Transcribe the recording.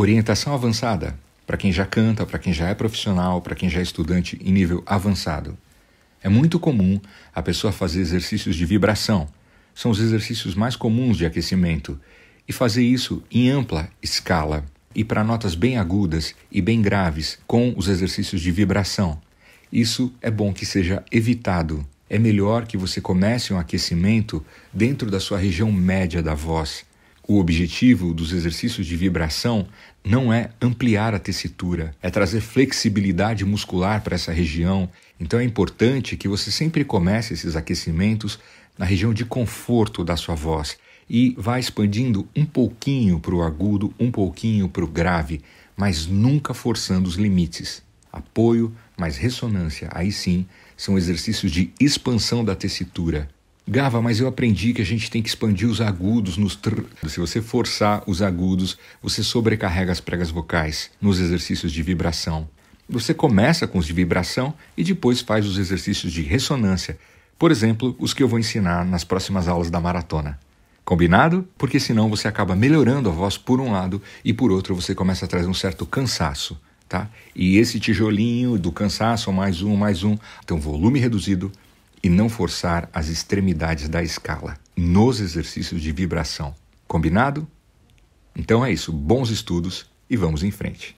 Orientação avançada para quem já canta, para quem já é profissional, para quem já é estudante em nível avançado. É muito comum a pessoa fazer exercícios de vibração. São os exercícios mais comuns de aquecimento e fazer isso em ampla escala e para notas bem agudas e bem graves com os exercícios de vibração. Isso é bom que seja evitado. É melhor que você comece um aquecimento dentro da sua região média da voz, o objetivo dos exercícios de vibração não é ampliar a tessitura, é trazer flexibilidade muscular para essa região. Então é importante que você sempre comece esses aquecimentos na região de conforto da sua voz e vá expandindo um pouquinho para o agudo, um pouquinho para o grave, mas nunca forçando os limites. Apoio mais ressonância, aí sim, são exercícios de expansão da tessitura. Gava, mas eu aprendi que a gente tem que expandir os agudos nos tr. Se você forçar os agudos, você sobrecarrega as pregas vocais nos exercícios de vibração. Você começa com os de vibração e depois faz os exercícios de ressonância, por exemplo, os que eu vou ensinar nas próximas aulas da maratona. Combinado? Porque senão você acaba melhorando a voz por um lado e por outro você começa a trazer um certo cansaço, tá? E esse tijolinho do cansaço, mais um, mais um, então volume reduzido, e não forçar as extremidades da escala nos exercícios de vibração. Combinado? Então é isso, bons estudos e vamos em frente.